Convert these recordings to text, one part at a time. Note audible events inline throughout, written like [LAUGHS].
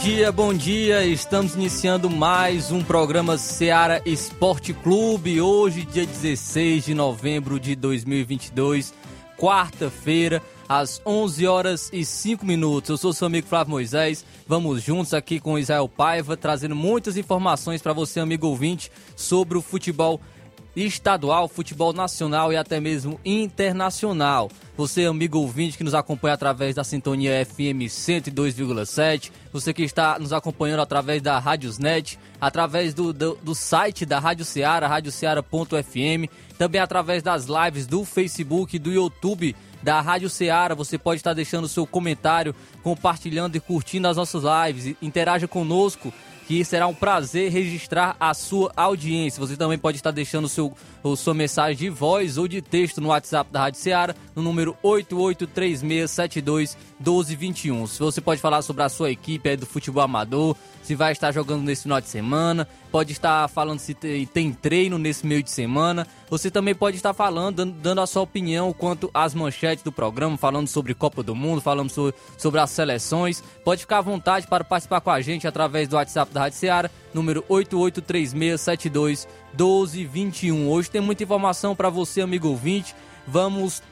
Dia, bom dia. Estamos iniciando mais um programa Seara Esporte Clube. Hoje, dia 16 de novembro de 2022, quarta-feira, às 11 horas e 5 minutos. Eu sou seu amigo Flávio Moisés. Vamos juntos aqui com Israel Paiva, trazendo muitas informações para você, amigo ouvinte, sobre o futebol estadual, futebol nacional e até mesmo internacional. Você, amigo ouvinte que nos acompanha através da sintonia FM 102,7, você que está nos acompanhando através da Rádiosnet, através do, do, do site da Rádio Ceará, radioceara.fm, também através das lives do Facebook e do YouTube da Rádio Ceará. Você pode estar deixando seu comentário, compartilhando e curtindo as nossas lives. Interaja conosco que será um prazer registrar a sua audiência. Você também pode estar deixando seu, sua mensagem de voz ou de texto no WhatsApp da Rádio Ceará, no número 8836721221. Se você pode falar sobre a sua equipe do futebol amador, se vai estar jogando nesse final de semana, pode estar falando se tem treino nesse meio de semana. Você também pode estar falando, dando a sua opinião quanto às manchetes do programa, falando sobre Copa do Mundo, falando sobre, as seleções. Pode ficar à vontade para participar com a gente através do WhatsApp da Rádio Ceará, número 8836721221. Hoje tem muita informação para você, amigo ouvinte. Vamos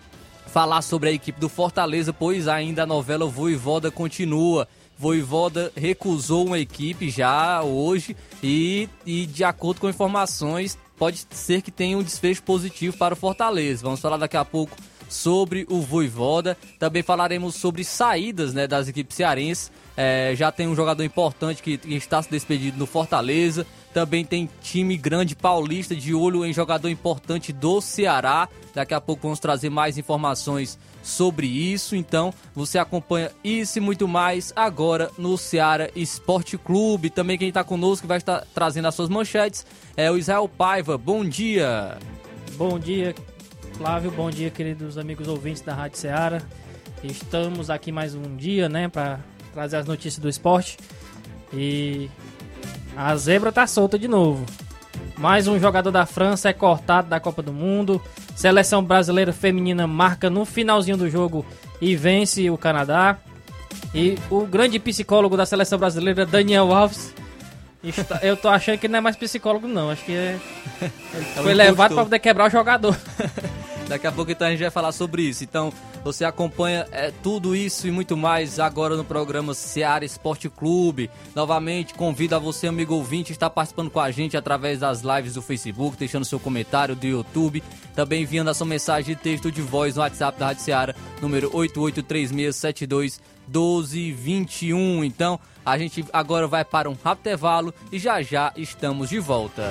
falar sobre a equipe do Fortaleza, pois ainda a novela Voivoda continua. Voivoda recusou uma equipe já hoje e, e, de acordo com informações, pode ser que tenha um desfecho positivo para o Fortaleza. Vamos falar daqui a pouco sobre o Voivoda. Também falaremos sobre saídas né, das equipes cearenses. É, já tem um jogador importante que, que está se despedindo no Fortaleza. Também tem time grande paulista de olho em jogador importante do Ceará. Daqui a pouco vamos trazer mais informações sobre isso. Então, você acompanha isso e muito mais agora no Ceará Esporte Clube. Também quem está conosco vai estar trazendo as suas manchetes é o Israel Paiva. Bom dia. Bom dia, Flávio. Bom dia, queridos amigos ouvintes da Rádio Ceará. Estamos aqui mais um dia, né, para trazer as notícias do esporte. E a zebra tá solta de novo. Mais um jogador da França é cortado da Copa do Mundo. Seleção brasileira feminina marca no finalzinho do jogo e vence o Canadá. E o grande psicólogo da seleção brasileira, Daniel Alves, está, eu tô achando que não é mais psicólogo, não. Acho que é, ele [LAUGHS] foi levado para poder quebrar o jogador. [LAUGHS] Daqui a pouco então a gente vai falar sobre isso. Então você acompanha é, tudo isso e muito mais agora no programa Seara Esporte Clube. Novamente convido a você, amigo ouvinte, estar participando com a gente através das lives do Facebook, deixando seu comentário do YouTube, também enviando a sua mensagem de texto de voz no WhatsApp da Rádio Seara, número 883672 1221. Então, a gente agora vai para um rápido intervalo e já já estamos de volta.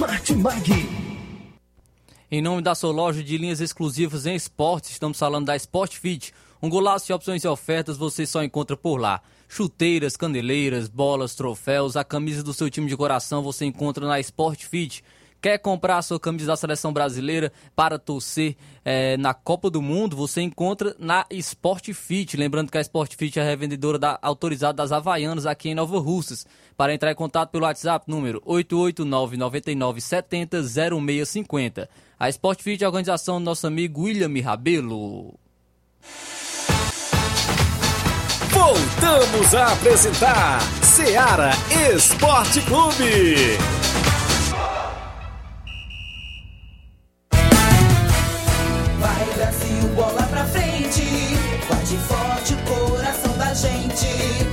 Martimag. Em nome da sua loja de linhas exclusivas em esportes, estamos falando da Sport Fit. Um golaço de opções e ofertas você só encontra por lá. Chuteiras, candeleiras, bolas, troféus, a camisa do seu time de coração você encontra na Sport Fit. Quer comprar a sua camisa da seleção brasileira para torcer é, na Copa do Mundo? Você encontra na Sport Fit. Lembrando que a Sport Fit é a revendedora da, autorizada das Havaianas aqui em Nova Russas. Para entrar em contato pelo WhatsApp, número 889 99 70 0650. A Sport Fit é a organização do nosso amigo William Rabelo. Voltamos a apresentar Seara Esporte Clube. Brasil, bola pra frente. Bate forte o coração da gente.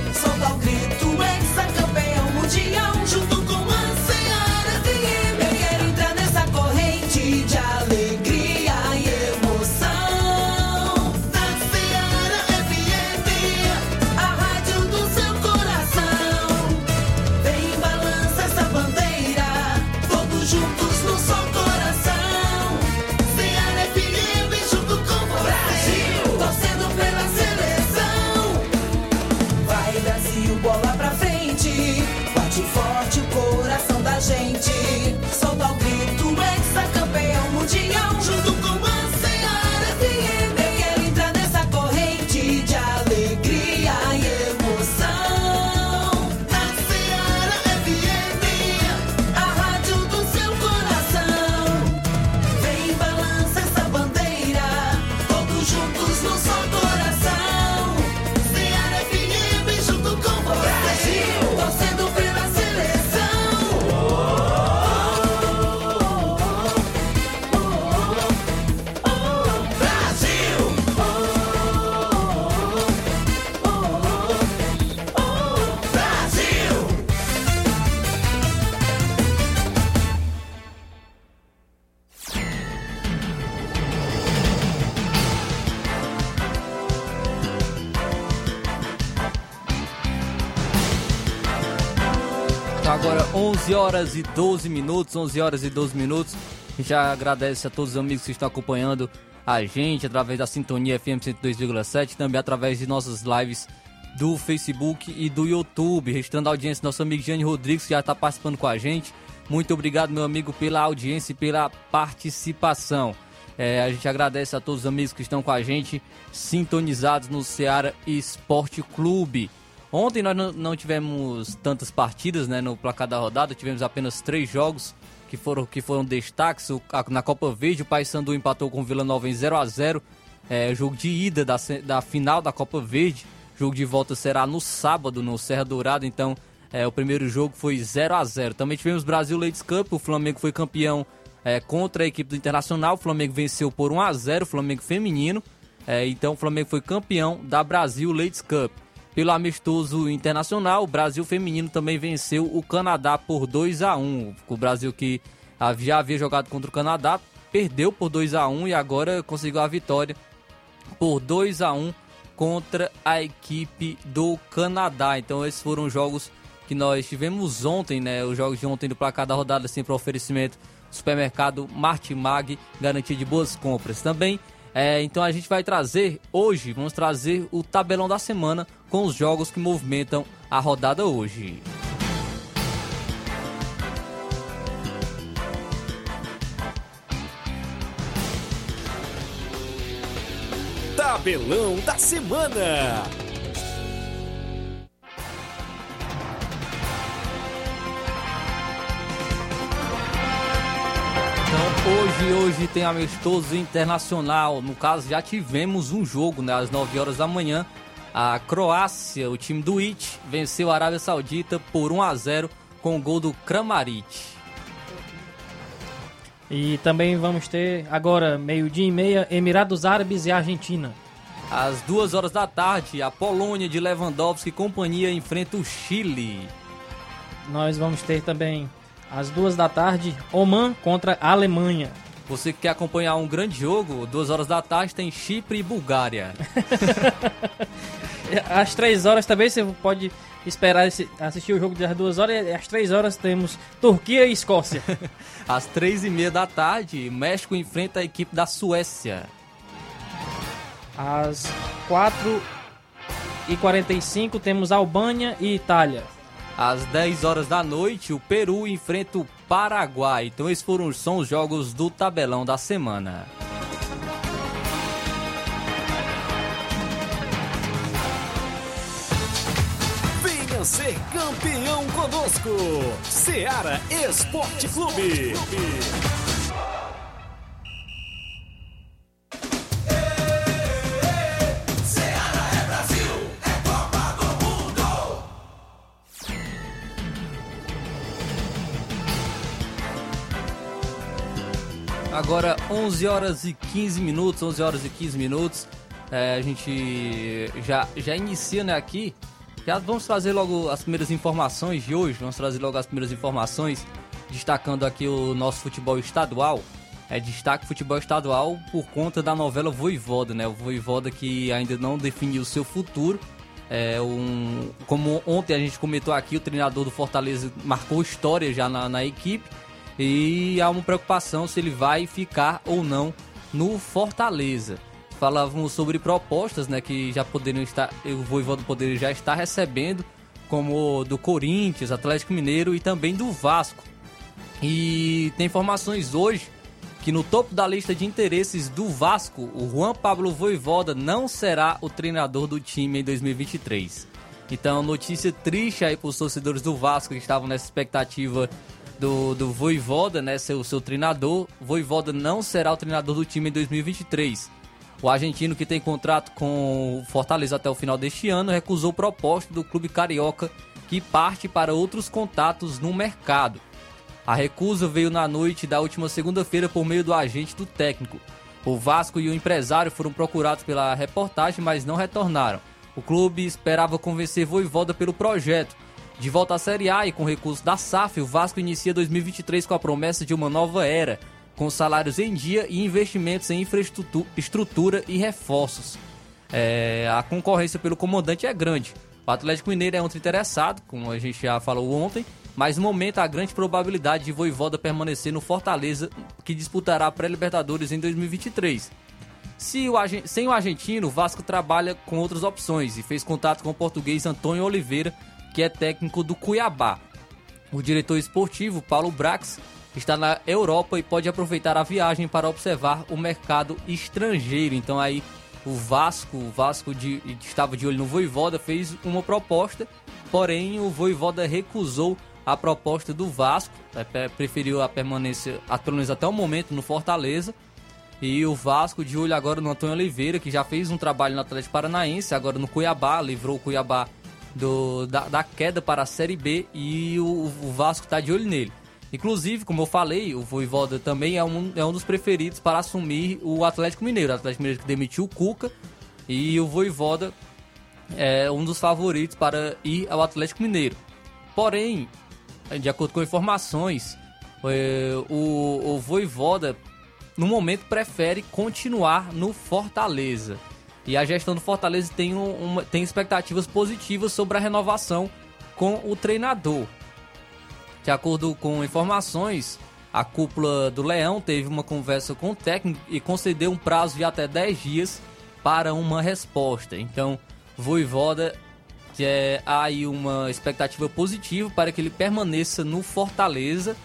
11 horas e 12 minutos, 11 horas e 12 minutos. A gente já agradece a todos os amigos que estão acompanhando a gente através da Sintonia FM 102,7, também através de nossas lives do Facebook e do YouTube. Registrando a audiência, nosso amigo Jane Rodrigues, que já está participando com a gente. Muito obrigado, meu amigo, pela audiência e pela participação. É, a gente agradece a todos os amigos que estão com a gente, sintonizados no Ceará Esporte Clube. Ontem nós não, tivemos tantas partidas né, no placar da rodada, tivemos apenas três jogos que foram, que foram destaques. Na Copa Verde, o Paysandu empatou com o Vila Nova em 0 a 0 é, Jogo de ida da, da final da Copa Verde. Jogo de volta será no sábado, no Serra Dourada. Então, é, o primeiro jogo foi 0 a 0 Também tivemos Brasil Ladies Cup. O Flamengo foi campeão é, contra a equipe do Internacional. O Flamengo venceu por 1 a 0 o Flamengo feminino. É, então, o Flamengo foi campeão da Brasil Ladies Cup. Pelo amistoso internacional, o Brasil feminino também venceu o Canadá por 2 a 1 O Brasil que já havia jogado contra o Canadá perdeu por 2 a 1 e agora conseguiu a vitória por 2 a 1 contra a equipe do Canadá. Então esses foram os jogos que nós tivemos ontem, né? Os jogos de ontem do placar da rodada sempre oferecimento do supermercado Martimag, garantia de boas compras. Também, é, então a gente vai trazer hoje, vamos trazer o tabelão da semana com os jogos que movimentam a rodada hoje. Tabelão da semana. Hoje, hoje tem amistoso internacional. No caso, já tivemos um jogo, né? Às 9 horas da manhã. A Croácia, o time do IT, venceu a Arábia Saudita por 1 a 0 com o gol do Kramaric. E também vamos ter agora, meio-dia e meia, Emirados Árabes e Argentina. Às duas horas da tarde, a Polônia de Lewandowski e companhia enfrenta o Chile. Nós vamos ter também, às duas da tarde, Oman contra a Alemanha. Você que quer acompanhar um grande jogo, duas horas da tarde tem Chipre e Bulgária. [LAUGHS] às três horas também você pode esperar esse, assistir o jogo das duas horas. E às três horas temos Turquia e Escócia. [LAUGHS] às três e meia da tarde, México enfrenta a equipe da Suécia. Às quatro e quarenta e cinco temos Albânia e Itália. Às 10 horas da noite, o Peru enfrenta o Paraguai. Então esses foram são os jogos do tabelão da semana. Venha ser campeão conosco. Seara Esporte Clube. Agora 11 horas e 15 minutos, 11 horas e 15 minutos. É, a gente já, já inicia né, aqui. Já vamos trazer logo as primeiras informações de hoje. Vamos trazer logo as primeiras informações, destacando aqui o nosso futebol estadual. É destaque futebol estadual por conta da novela Voivoda, né? O Voivoda que ainda não definiu o seu futuro. É um, como ontem a gente comentou aqui, o treinador do Fortaleza marcou história já na, na equipe e há uma preocupação se ele vai ficar ou não no Fortaleza. Falávamos sobre propostas, né, que já poderiam estar, o Voivoda poderia já estar recebendo, como do Corinthians, Atlético Mineiro e também do Vasco. E tem informações hoje que no topo da lista de interesses do Vasco, o Juan Pablo Voivoda não será o treinador do time em 2023. Então, notícia triste aí para os torcedores do Vasco que estavam nessa expectativa do, do Voivoda, né, ser o seu treinador. Voivoda não será o treinador do time em 2023. O argentino, que tem contrato com o Fortaleza até o final deste ano, recusou proposta do clube carioca que parte para outros contatos no mercado. A recusa veio na noite da última segunda-feira por meio do agente do técnico. O Vasco e o empresário foram procurados pela reportagem, mas não retornaram. O clube esperava convencer Voivoda pelo projeto, de volta à Série A e com recursos da SAF, o Vasco inicia 2023 com a promessa de uma nova era, com salários em dia e investimentos em infraestrutura e reforços. É, a concorrência pelo comandante é grande. O Atlético Mineiro é outro interessado, como a gente já falou ontem, mas no momento há grande probabilidade de Voivoda permanecer no Fortaleza, que disputará a pré-Libertadores em 2023. Se o, sem o argentino, o Vasco trabalha com outras opções e fez contato com o português Antônio Oliveira, que é técnico do Cuiabá. O diretor esportivo, Paulo Brax, está na Europa e pode aproveitar a viagem para observar o mercado estrangeiro. Então aí o Vasco, o Vasco de, estava de olho no Voivoda, fez uma proposta, porém o Voivoda recusou a proposta do Vasco, é, preferiu a permanência, a permanência até o momento no Fortaleza. E o Vasco de olho agora no Antônio Oliveira, que já fez um trabalho no Atlético Paranaense, agora no Cuiabá, livrou o Cuiabá do, da, da, queda para a Série B e o, o Vasco está de olho nele. Inclusive, como eu falei, o Voivoda também é um, é um dos preferidos para assumir o Atlético Mineiro. O Atlético Mineiro que demitiu o Cuca e o Voivoda é um dos favoritos para ir ao Atlético Mineiro. Porém, de acordo com informações, é, o, o Voivoda no momento prefere continuar no Fortaleza. E a gestão do Fortaleza tem, uma, tem expectativas positivas sobre a renovação com o treinador. De acordo com informações, a cúpula do Leão teve uma conversa com o técnico e concedeu um prazo de até 10 dias para uma resposta. Então, Voivoda que é aí uma expectativa positiva para que ele permaneça no Fortaleza.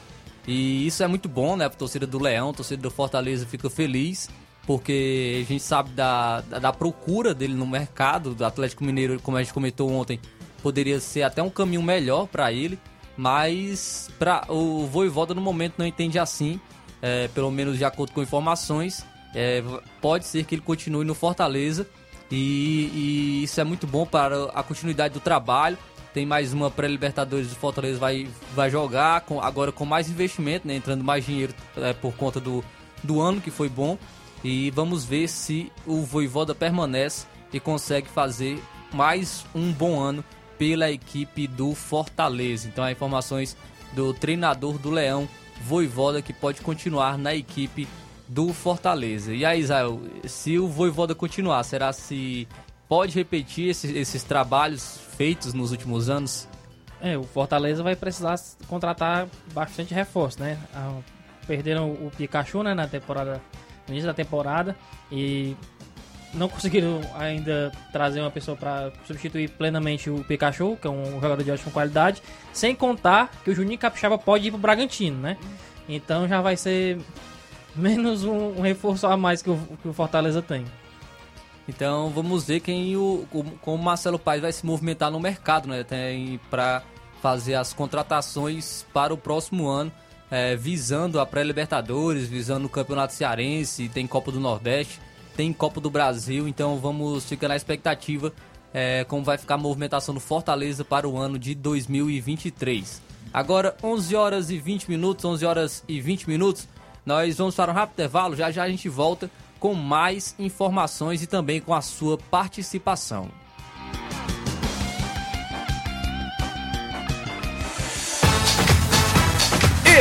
E isso é muito bom, né? A torcida do Leão, a torcida do Fortaleza fica feliz porque a gente sabe da, da, da, procura dele no mercado do Atlético Mineiro, como a gente comentou ontem, poderia ser até um caminho melhor para ele, mas para o Voivoda no momento não entende assim, é, pelo menos de acordo com informações, é, pode ser que ele continue no Fortaleza e, e, isso é muito bom para a continuidade do trabalho. Tem mais uma pré-Libertadores do Fortaleza vai, vai jogar com, agora com mais investimento, né, entrando mais dinheiro é, por conta do, do ano que foi bom e vamos ver se o Voivoda permanece e consegue fazer mais um bom ano pela equipe do Fortaleza. Então, as informações do treinador do Leão, Voivoda, que pode continuar na equipe do Fortaleza. E aí, Israel, se o Voivoda continuar, será se pode repetir esses, esses trabalhos feitos nos últimos anos? É, o Fortaleza vai precisar contratar bastante reforço, né? Ah, perderam o Pikachu né, na temporada, no início da temporada e não conseguiram ainda trazer uma pessoa para substituir plenamente o Pikachu, que é um jogador de ótima qualidade, sem contar que o Juninho Capixaba pode ir pro Bragantino, né? Então já vai ser menos um, um reforço a mais que o, que o Fortaleza tem. Então vamos ver quem o, como o Marcelo Paes vai se movimentar no mercado, né? Para fazer as contratações para o próximo ano, é, visando a pré-Libertadores, visando o Campeonato Cearense, tem Copa do Nordeste, tem Copa do Brasil, então vamos ficar na expectativa é, como vai ficar a movimentação do Fortaleza para o ano de 2023. Agora, 11 horas e 20 minutos, 11 horas e 20 minutos, nós vamos para um rápido intervalo, já já a gente volta com mais informações e também com a sua participação.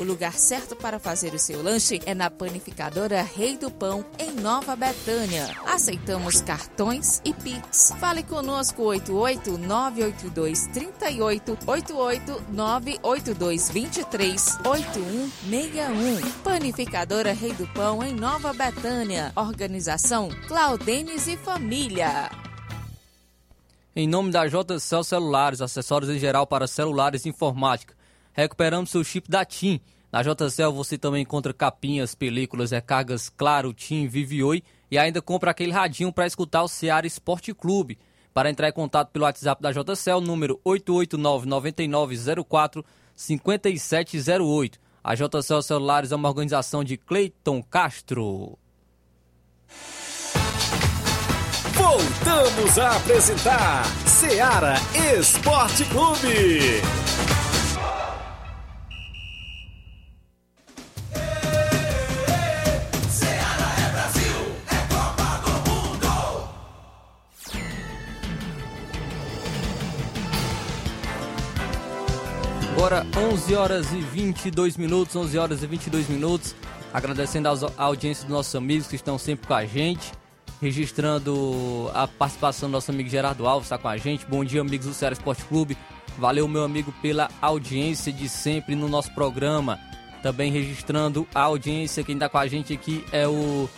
O lugar certo para fazer o seu lanche é na Panificadora Rei do Pão, em Nova Betânia. Aceitamos cartões e Pix. Fale conosco 88 982 38 88 982 23 8161. Panificadora Rei do Pão, em Nova Betânia. Organização Claudenes e Família. Em nome da JCL Celulares, acessórios em geral para celulares e informática recuperamos seu chip da TIM. Na JCL você também encontra capinhas, películas, recargas Claro, TIM, Vivioi e ainda compra aquele radinho para escutar o Seara Esporte Clube. Para entrar em contato pelo WhatsApp da JCL, número 889-9904-5708. A JCL Celulares é uma organização de Cleiton Castro. Voltamos a apresentar Seara Esporte Clube. Agora 11 horas e 22 minutos, 11 horas e 22 minutos. Agradecendo a audiência dos nossos amigos que estão sempre com a gente. Registrando a participação do nosso amigo Gerardo Alves, está com a gente. Bom dia, amigos do Ceará Esporte Clube. Valeu, meu amigo, pela audiência de sempre no nosso programa. Também registrando a audiência, quem está com a gente aqui é o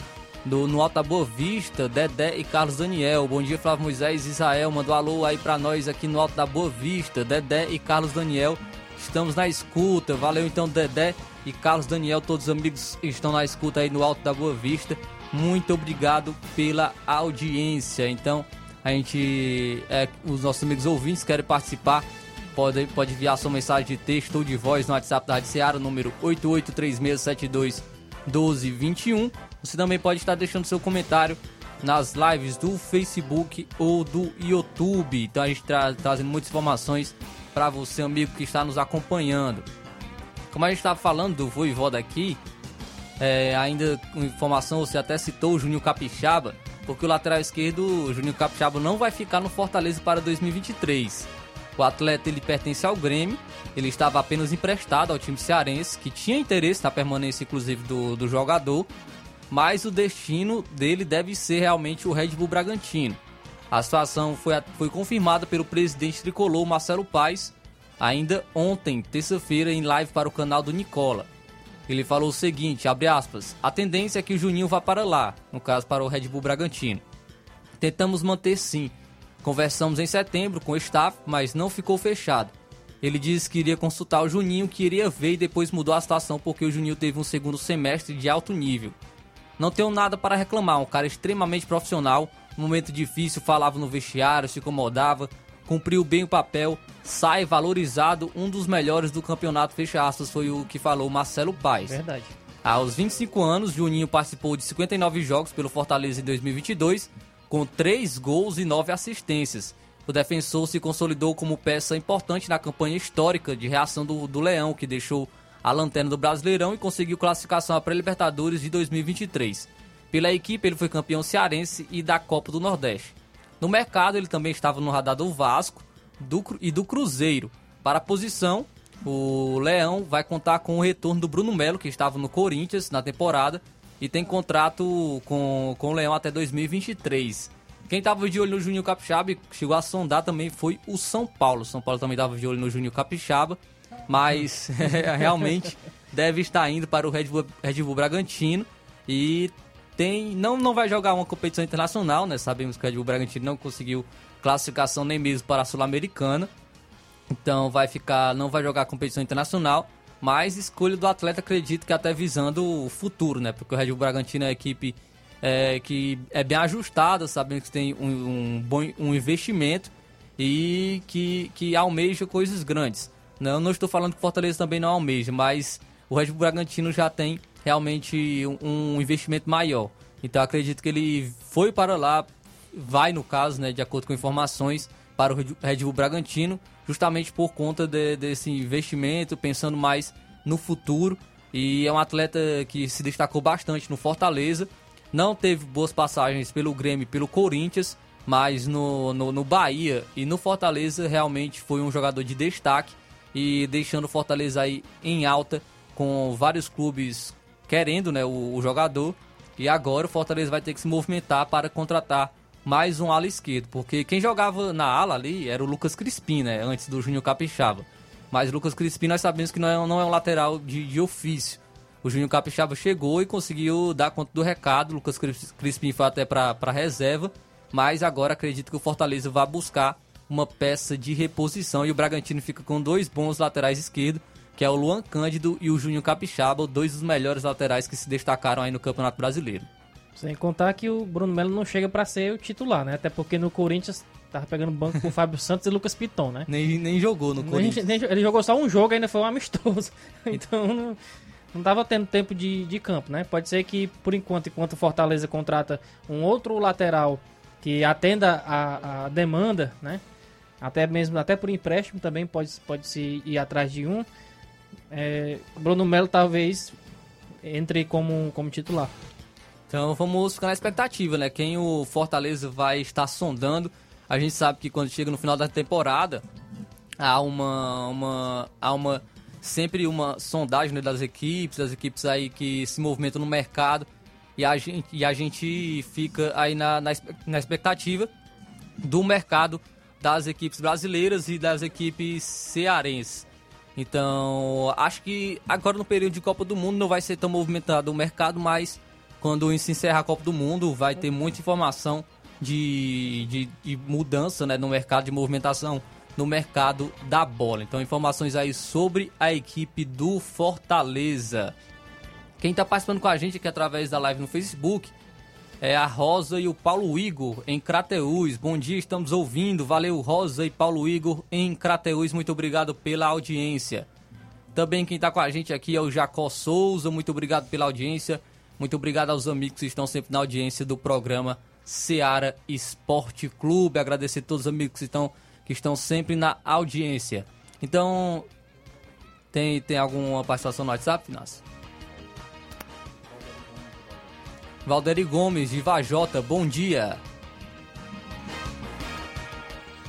do, no Alta Boa Vista, Dedé e Carlos Daniel. Bom dia, Flávio Moisés Israel. Mandou alô aí para nós aqui no Alto da Boa Vista, Dedé e Carlos Daniel. Estamos na escuta. Valeu então, Dedé e Carlos Daniel, todos os amigos estão na escuta aí no Alto da Boa Vista. Muito obrigado pela audiência. Então, a gente, é, os nossos amigos ouvintes querem participar, pode, pode enviar sua mensagem de texto ou de voz no WhatsApp da Rádio Seara, número 8836721221. Você também pode estar deixando seu comentário nas lives do Facebook ou do YouTube. Então a gente está trazendo muitas informações para você, amigo que está nos acompanhando. Como a gente estava falando do Voivoda aqui, é, ainda com informação, você até citou o Juninho Capixaba, porque o lateral esquerdo, o Juninho Capixaba, não vai ficar no Fortaleza para 2023. O atleta ele pertence ao Grêmio, ele estava apenas emprestado ao time cearense, que tinha interesse na permanência, inclusive, do, do jogador, mas o destino dele deve ser realmente o Red Bull Bragantino. A situação foi, foi confirmada pelo presidente tricolor Marcelo Paes ainda ontem, terça-feira, em live para o canal do Nicola. Ele falou o seguinte, abre aspas, a tendência é que o Juninho vá para lá, no caso para o Red Bull Bragantino. Tentamos manter sim. Conversamos em setembro com o staff, mas não ficou fechado. Ele disse que iria consultar o Juninho, que iria ver e depois mudou a situação porque o Juninho teve um segundo semestre de alto nível. Não tenho nada para reclamar, um cara extremamente profissional, momento difícil, falava no vestiário, se incomodava, cumpriu bem o papel, sai valorizado, um dos melhores do campeonato, fecha aspas, foi o que falou Marcelo Paes. Verdade. Aos 25 anos, Juninho participou de 59 jogos pelo Fortaleza em 2022, com 3 gols e 9 assistências. O defensor se consolidou como peça importante na campanha histórica de reação do, do Leão, que deixou a lanterna do Brasileirão e conseguiu classificação à pré-Libertadores de 2023. Pela equipe, ele foi campeão cearense e da Copa do Nordeste. No mercado, ele também estava no radar do Vasco do, e do Cruzeiro. Para a posição, o Leão vai contar com o retorno do Bruno Melo, que estava no Corinthians na temporada e tem contrato com, com o Leão até 2023. Quem estava de olho no Juninho Capixaba e chegou a sondar também foi o São Paulo. São Paulo também estava de olho no Juninho Capixaba, mas [LAUGHS] realmente deve estar indo para o Red Bull, Red Bull Bragantino e tem não não vai jogar uma competição internacional, né? Sabemos que o Red Bull Bragantino não conseguiu classificação nem mesmo para a Sul-Americana. Então vai ficar, não vai jogar competição internacional, mas escolha do atleta acredito que até visando o futuro, né? Porque o Red Bull Bragantino é uma equipe é, que é bem ajustada, sabendo que tem um, um, bom um investimento e que, que almeja coisas grandes. Não, não estou falando que o Fortaleza também não almeja, mas o Red Bull Bragantino já tem realmente um, um investimento maior. Então acredito que ele foi para lá, vai no caso, né, de acordo com informações, para o Red Bull Bragantino, justamente por conta de, desse investimento, pensando mais no futuro. E é um atleta que se destacou bastante no Fortaleza não teve boas passagens pelo Grêmio e pelo Corinthians, mas no, no, no, Bahia e no Fortaleza realmente foi um jogador de destaque e deixando o Fortaleza aí em alta com vários clubes querendo né, o, o jogador. E agora o Fortaleza vai ter que se movimentar para contratar mais um ala esquerdo, porque quem jogava na ala ali era o Lucas Crispim, né, antes do Júnior Capixaba. Mas o Lucas Crispim nós sabemos que não é, não é um lateral de, de ofício o Juninho Capixaba chegou e conseguiu dar conta do recado. Lucas Crispim foi até para reserva, mas agora acredito que o Fortaleza vai buscar uma peça de reposição e o Bragantino fica com dois bons laterais esquerdos, que é o Luan Cândido e o Juninho Capixaba, dois dos melhores laterais que se destacaram aí no Campeonato Brasileiro. Sem contar que o Bruno Melo não chega para ser o titular, né? Até porque no Corinthians tava pegando banco com o [LAUGHS] Fábio Santos e Lucas Piton, né? Nem, nem jogou no Corinthians. Nem, nem, ele jogou só um jogo, ainda foi um amistoso. [LAUGHS] então não, não estava tendo tempo de, de campo, né? Pode ser que, por enquanto, enquanto o Fortaleza contrata um outro lateral que atenda a, a demanda, né? Até mesmo, até por empréstimo também pode, pode se ir atrás de um. É, Bruno Melo talvez entre como, como titular. Então vamos ficar na expectativa, né? Quem o Fortaleza vai estar sondando. A gente sabe que quando chega no final da temporada há uma, uma, há uma sempre uma sondagem né, das equipes, das equipes aí que se movimentam no mercado e a gente, e a gente fica aí na, na, na expectativa do mercado das equipes brasileiras e das equipes cearenses. Então, acho que agora no período de Copa do Mundo não vai ser tão movimentado o mercado, mas quando se encerrar a Copa do Mundo vai ter muita informação de, de, de mudança né, no mercado de movimentação no mercado da bola. Então, informações aí sobre a equipe do Fortaleza. Quem está participando com a gente aqui através da live no Facebook é a Rosa e o Paulo Igor em Crateús. Bom dia, estamos ouvindo. Valeu, Rosa e Paulo Igor em Crateús. Muito obrigado pela audiência. Também quem está com a gente aqui é o Jacó Souza. Muito obrigado pela audiência. Muito obrigado aos amigos que estão sempre na audiência do programa Seara Esporte Clube. Agradecer a todos os amigos que estão que estão sempre na audiência. Então, tem, tem alguma participação no WhatsApp, Inácio? Valderi Gomes, de Vajota, bom dia.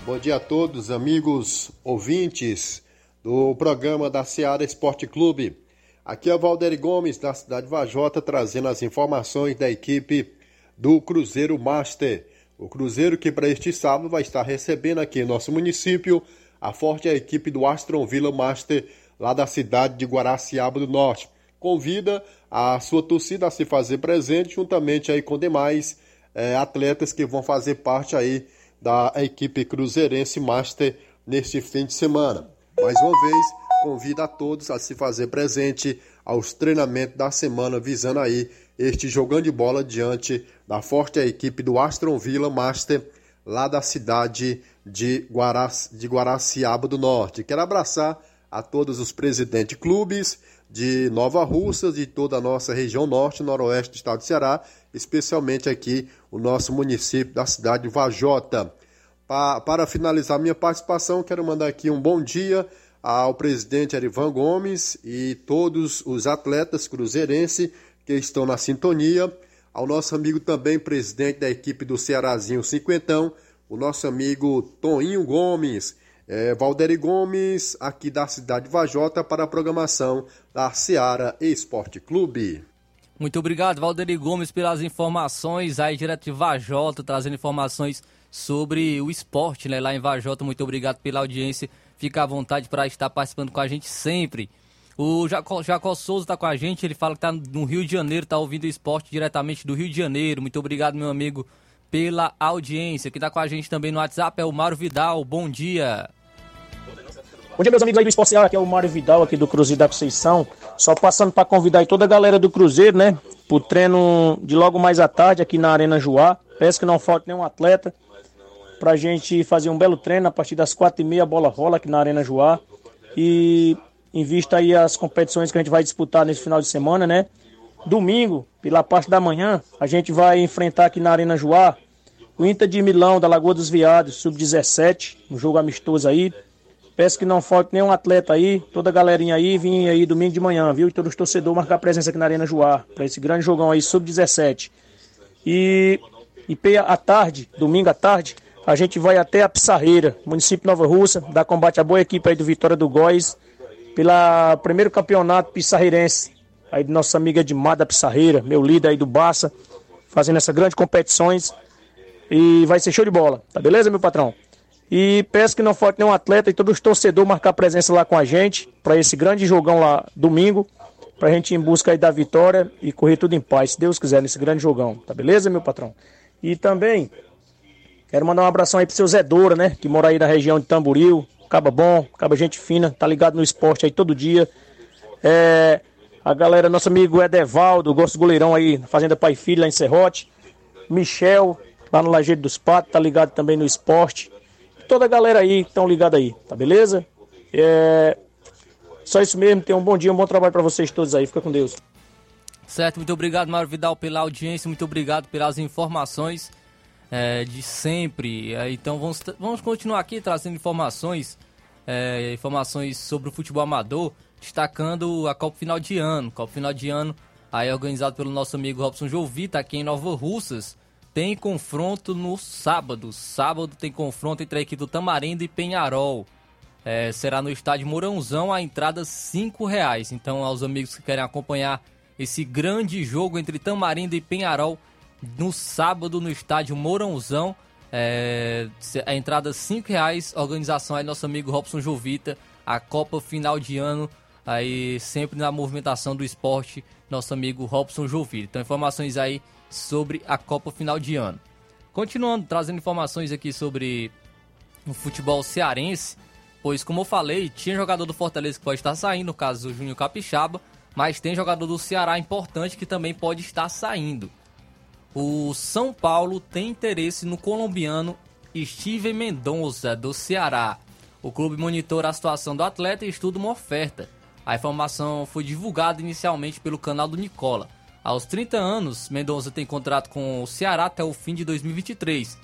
Bom dia a todos, amigos ouvintes do programa da Seara Esporte Clube. Aqui é o Valderi Gomes, da cidade de Vajota, trazendo as informações da equipe do Cruzeiro Master. O Cruzeiro que para este sábado vai estar recebendo aqui em nosso município a forte equipe do Astron Villa Master lá da cidade de Guaraciaba do Norte. Convida a sua torcida a se fazer presente juntamente aí com demais é, atletas que vão fazer parte aí da equipe cruzeirense Master neste fim de semana. Mais uma vez, convida a todos a se fazer presente aos treinamentos da semana visando aí este jogando de bola diante da forte equipe do Aston Villa Master, lá da cidade de, Guaraci, de Guaraciaba do Norte. Quero abraçar a todos os presidentes de clubes de Nova Russas, de toda a nossa região norte noroeste do estado de Ceará, especialmente aqui o nosso município da cidade de Vajota. Pa, para finalizar minha participação, quero mandar aqui um bom dia ao presidente Erivan Gomes e todos os atletas cruzeirenses que estão na sintonia, ao nosso amigo também presidente da equipe do Cearazinho Cinquentão, o nosso amigo Toninho Gomes, é, Valderi Gomes, aqui da cidade de Vajota, para a programação da Seara Esporte Clube. Muito obrigado, Valderi Gomes, pelas informações aí direto de Vajota, trazendo informações sobre o esporte né, lá em Vajota. Muito obrigado pela audiência. Fica à vontade para estar participando com a gente sempre. O Jacó, Jacó Souza está com a gente, ele fala que está no Rio de Janeiro, está ouvindo o esporte diretamente do Rio de Janeiro. Muito obrigado, meu amigo, pela audiência. Quem está com a gente também no WhatsApp é o Mário Vidal. Bom dia. Bom dia, meus amigos aí do Esporte aqui é o Mário Vidal, aqui do Cruzeiro da Conceição. Só passando para convidar toda a galera do Cruzeiro, né? Pro treino de logo mais à tarde aqui na Arena Joá. Peço que não falte nenhum atleta pra gente fazer um belo treino a partir das quatro e meia, a bola rola aqui na Arena Joá. E em vista aí as competições que a gente vai disputar nesse final de semana, né? Domingo, pela parte da manhã, a gente vai enfrentar aqui na Arena Joá o Inter de Milão, da Lagoa dos Viados, sub-17, um jogo amistoso aí. Peço que não falte nenhum atleta aí, toda a galerinha aí, vim aí domingo de manhã, viu? E todos os torcedores marcar presença aqui na Arena Joá, para esse grande jogão aí, sub-17. E, e à tarde, domingo à tarde, a gente vai até a Pissarreira, município Nova Russa, dar combate à boa equipe aí do Vitória do Góis, pela primeiro campeonato pissarreirense, aí de nossa amiga Edmar da Pissarreira, meu líder aí do Baça, fazendo essas grandes competições. E vai ser show de bola, tá beleza, meu patrão? E peço que não falte nenhum atleta e todos os torcedores marcar presença lá com a gente, para esse grande jogão lá domingo, pra gente ir em busca aí da vitória e correr tudo em paz, se Deus quiser, nesse grande jogão, tá beleza, meu patrão? E também quero mandar um abração aí pro seu Zé Doura, né, que mora aí na região de Tamboril, Caba bom, caba gente fina, tá ligado no esporte aí todo dia. É, a galera, nosso amigo Edevaldo, gosto do goleirão aí, Fazenda Pai Filho, lá em Serrote. Michel, lá no Lajeiro dos Patos, tá ligado também no esporte. Toda a galera aí estão ligada aí, tá beleza? É, só isso mesmo, tenham um bom dia, um bom trabalho para vocês todos aí, fica com Deus. Certo, muito obrigado, Mário Vidal, pela audiência, muito obrigado pelas informações é, de sempre. É, então vamos, vamos continuar aqui trazendo informações, é, informações sobre o futebol amador, destacando a Copa Final de Ano. Copa Final de Ano, aí organizado pelo nosso amigo Robson Jovita, aqui em Nova Russas. Tem confronto no sábado. Sábado tem confronto entre a equipe do Tamarindo e Penharol. É, será no estádio Mourãozão, a entrada R$ reais. Então, aos amigos que querem acompanhar esse grande jogo entre Tamarindo e Penharol, no sábado no estádio Mourãozão. É, a entrada R$ reais, organização aí nosso amigo Robson Jovita, a Copa Final de Ano, aí sempre na movimentação do esporte, nosso amigo Robson Jovita. Então informações aí sobre a Copa Final de Ano. Continuando, trazendo informações aqui sobre o futebol cearense, pois como eu falei, tinha jogador do Fortaleza que pode estar saindo, no caso do Júnior Capixaba, mas tem jogador do Ceará importante que também pode estar saindo o São Paulo tem interesse no colombiano Steven Mendonça, do Ceará. O clube monitora a situação do atleta e estuda uma oferta. A informação foi divulgada inicialmente pelo canal do Nicola. Aos 30 anos, Mendonça tem contrato com o Ceará até o fim de 2023.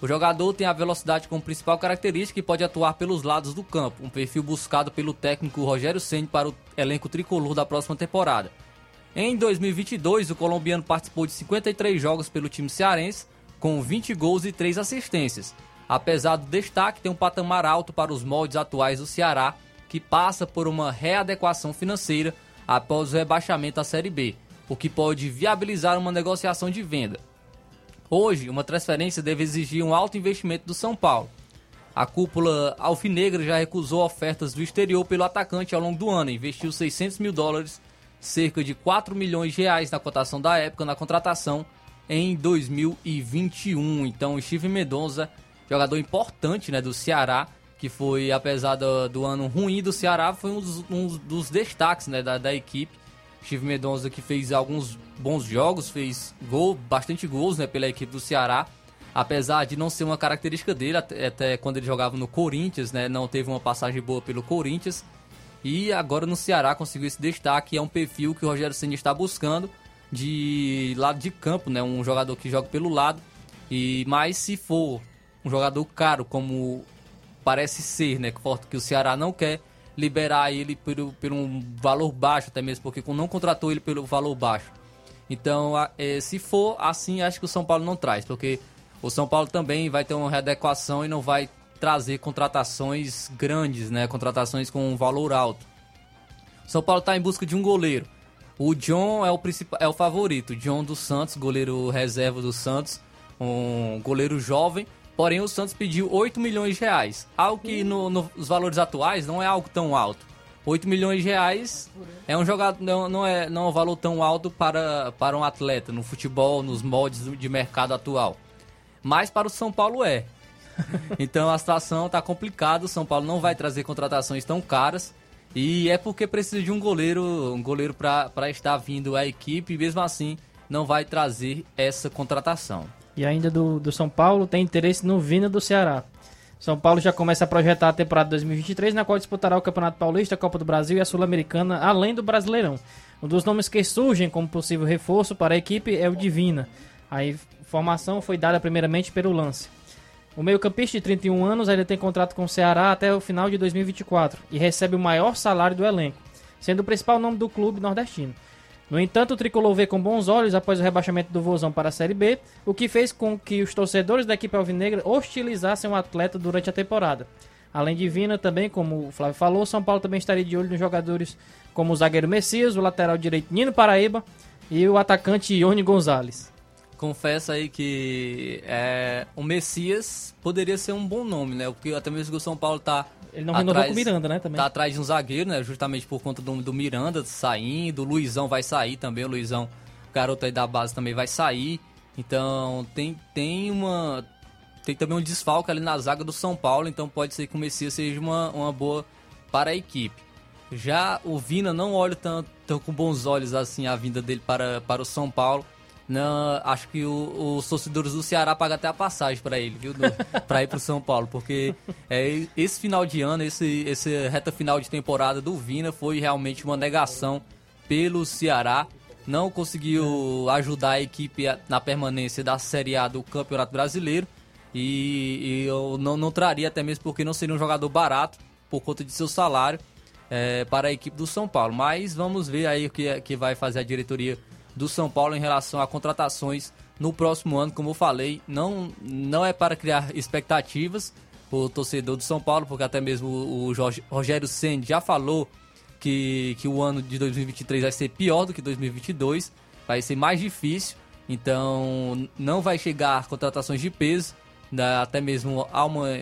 O jogador tem a velocidade como principal característica e pode atuar pelos lados do campo, um perfil buscado pelo técnico Rogério Ceni para o elenco tricolor da próxima temporada. Em 2022, o colombiano participou de 53 jogos pelo time cearense, com 20 gols e 3 assistências. Apesar do destaque, tem um patamar alto para os moldes atuais do Ceará, que passa por uma readequação financeira após o rebaixamento à Série B, o que pode viabilizar uma negociação de venda. Hoje, uma transferência deve exigir um alto investimento do São Paulo. A cúpula alvinegra já recusou ofertas do exterior pelo atacante ao longo do ano, investiu 600 mil dólares cerca de 4 milhões de reais na cotação da época na contratação em 2021. Então, Steve Mendonça, jogador importante né, do Ceará, que foi, apesar do, do ano ruim do Ceará, foi um dos, um dos destaques né, da, da equipe. Steve Mendonça que fez alguns bons jogos, fez gol, bastante gols né, pela equipe do Ceará. Apesar de não ser uma característica dele, até, quando ele jogava no Corinthians, né, não teve uma passagem boa pelo Corinthians. E agora no Ceará conseguiu esse destaque, é um perfil que o Rogério Ceni está buscando de lado de campo, né, um jogador que joga pelo lado. E mais se for um jogador caro como parece ser, né, que o Ceará não quer liberar ele por, por um valor baixo, até mesmo porque não contratou ele pelo valor baixo. Então, é, se for assim, acho que o São Paulo não traz, porque o São Paulo também vai ter uma readequação e não vai trazer contratações grandes, né? Contratações com um valor alto. O São Paulo está em busca de um goleiro. O John é o principal, é o favorito. John dos Santos, goleiro reserva do Santos, um goleiro jovem. Porém, o Santos pediu 8 milhões de reais. Algo que no, nos valores atuais não é algo tão alto. 8 milhões de reais é um jogador não, não, é, não é um valor tão alto para, para um atleta no futebol, nos moldes de mercado atual. Mas para o São Paulo é. [LAUGHS] Então a situação está complicada, o São Paulo não vai trazer contratações tão caras. E é porque precisa de um goleiro, um goleiro para estar vindo à equipe, e mesmo assim não vai trazer essa contratação. E ainda do, do São Paulo tem interesse no Vina do Ceará. São Paulo já começa a projetar a temporada 2023, na qual disputará o Campeonato Paulista, a Copa do Brasil e a Sul-Americana, além do Brasileirão. Um dos nomes que surgem como possível reforço para a equipe é o Divina. A informação foi dada primeiramente pelo lance. O meio-campista de 31 anos ainda tem contrato com o Ceará até o final de 2024 e recebe o maior salário do elenco, sendo o principal nome do clube nordestino. No entanto, o tricolor vê com bons olhos após o rebaixamento do Vozão para a Série B, o que fez com que os torcedores da equipe alvinegra hostilizassem o atleta durante a temporada. Além de Vina, também, como o Flávio falou, São Paulo também estaria de olho nos jogadores como o zagueiro Messias, o lateral direito Nino Paraíba e o atacante Ione Gonzalez. Confesso aí que é, o Messias poderia ser um bom nome, né? Porque até mesmo que o São Paulo tá ele não renovou com o Miranda, né? Também. Tá atrás de um zagueiro, né? Justamente por conta do, do Miranda saindo. O Luizão vai sair também. O Luizão, garoto aí da base, também vai sair. Então tem, tem uma. Tem também um desfalque ali na zaga do São Paulo. Então pode ser que o Messias seja uma, uma boa para a equipe. Já o Vina não olha tão, tão com bons olhos assim a vinda dele para, para o São Paulo. Não, acho que o, os torcedores do Ceará pagam até a passagem para ele, viu? [LAUGHS] para ir pro São Paulo, porque é, esse final de ano, esse, esse reta final de temporada do Vina foi realmente uma negação pelo Ceará. Não conseguiu ajudar a equipe na permanência da Série A do Campeonato Brasileiro. E, e eu não, não traria, até mesmo porque não seria um jogador barato por conta de seu salário é, para a equipe do São Paulo. Mas vamos ver aí o que, que vai fazer a diretoria do São Paulo em relação a contratações no próximo ano, como eu falei, não, não é para criar expectativas o torcedor do São Paulo, porque até mesmo o Jorge, Rogério Senna já falou que, que o ano de 2023 vai ser pior do que 2022, vai ser mais difícil, então não vai chegar contratações de peso, né, até mesmo há uma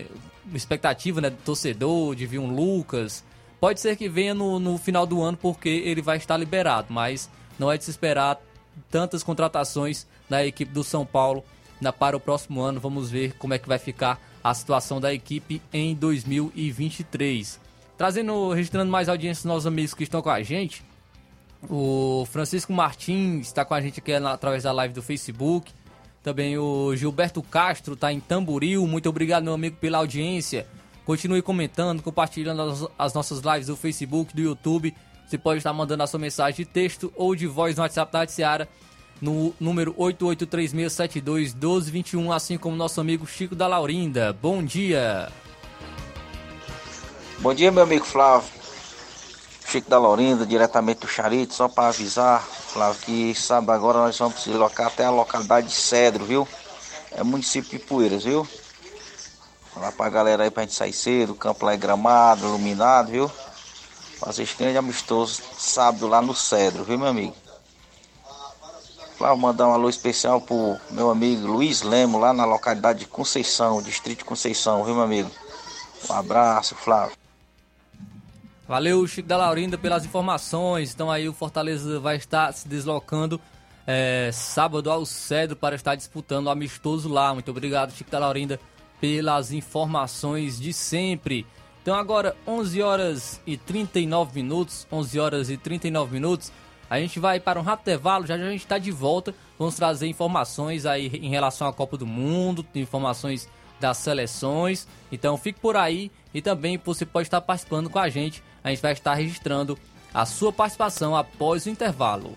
expectativa né, do torcedor de vir um Lucas. Pode ser que venha no, no final do ano porque ele vai estar liberado, mas não é de se esperar tantas contratações da equipe do São Paulo na, para o próximo ano. Vamos ver como é que vai ficar a situação da equipe em 2023. Trazendo, registrando mais audiência dos nossos amigos que estão com a gente. O Francisco Martins está com a gente aqui através da live do Facebook. Também o Gilberto Castro está em Tamboril. Muito obrigado, meu amigo, pela audiência. Continue comentando, compartilhando as nossas lives do Facebook, do YouTube você pode estar mandando a sua mensagem de texto ou de voz no WhatsApp da Seara no número 8836721221, assim como nosso amigo Chico da Laurinda. Bom dia! Bom dia, meu amigo Flávio. Chico da Laurinda, diretamente do Charito, só para avisar, Flávio, que sábado agora nós vamos se locar até a localidade de Cedro, viu? É município de Poeiras, viu? Falar pra galera aí pra gente sair cedo, o campo lá é gramado, iluminado, viu? Fazer grande amistoso sábado lá no Cedro, viu, meu amigo? Lá mandar um alô especial pro meu amigo Luiz Lemo, lá na localidade de Conceição, distrito de Conceição, viu, meu amigo? Um abraço, Flávio. Valeu, Chico da Laurinda, pelas informações. Então aí o Fortaleza vai estar se deslocando é, sábado ao Cedro para estar disputando o amistoso lá. Muito obrigado, Chico da Laurinda, pelas informações de sempre. Então agora 11 horas e 39 minutos, 11 horas e 39 minutos. A gente vai para um rápido intervalo, já já a gente está de volta. Vamos trazer informações aí em relação à Copa do Mundo, informações das seleções. Então fique por aí e também você pode estar participando com a gente. A gente vai estar registrando a sua participação após o intervalo.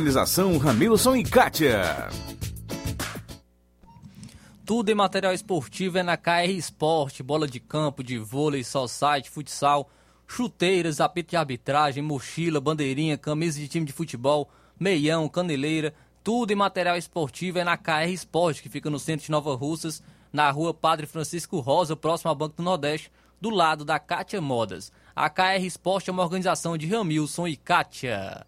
Ramilson e Kátia. Tudo em material esportivo é na KR Esporte, bola de campo, de vôlei, society, futsal, chuteiras, apito de arbitragem, mochila, bandeirinha, camisa de time de futebol, meião, caneleira, tudo em material esportivo é na KR Esporte, que fica no centro de Nova Russas, na rua Padre Francisco Rosa, próximo ao Banco do Nordeste, do lado da Kátia Modas. A KR Esporte é uma organização de Ramilson e Kátia.